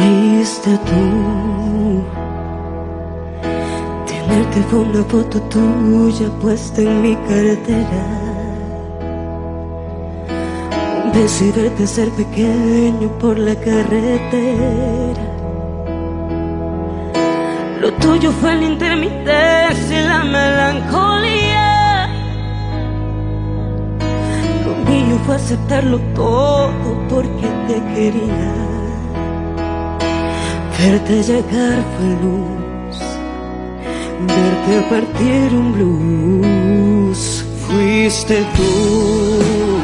fuiste tú. Tenerte fue una foto tuya puesta en mi cartera. Un ser pequeño por la carretera. Lo tuyo fue la intermitencia y la melancolía. Lo mío fue aceptarlo todo porque te quería. Verte llegar fue luz, verte partir un blues. Fuiste tú.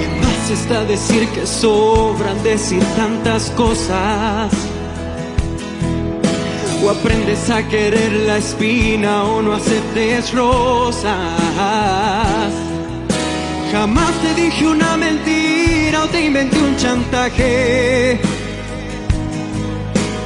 ¿Qué más está decir que sobran decir tantas cosas? O aprendes a querer la espina o no aceptes rosas. Jamás te dije una mentira o te inventé un chantaje.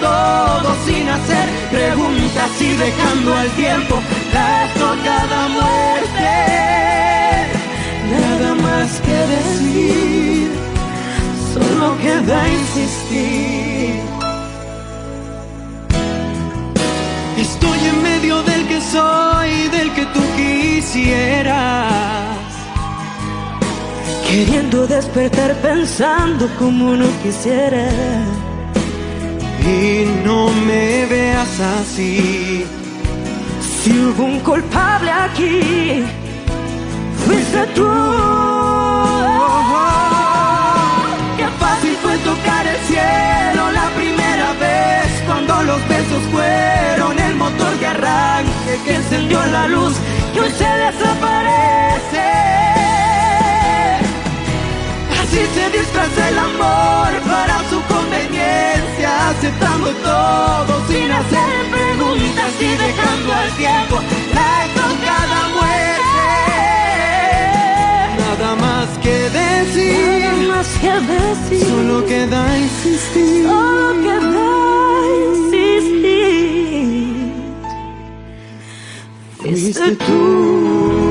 Todo sin hacer preguntas y dejando al tiempo la estocada muerte. Nada más que decir, solo queda insistir. Estoy en medio del que soy, del que tú quisieras. Queriendo despertar pensando como no quisiera. Y no me veas así. Si hubo un culpable aquí, fuiste tú. Qué fácil fue tocar el cielo la primera vez cuando los besos fueron el motor de arranque que encendió la luz que hoy se desaparece. Aceptando todo sin hacer preguntas y dejando al tiempo la estocada muerte. Nada más que decir. Nada más que decir. Solo queda insistir. Solo queda insistir. Fuiste tú.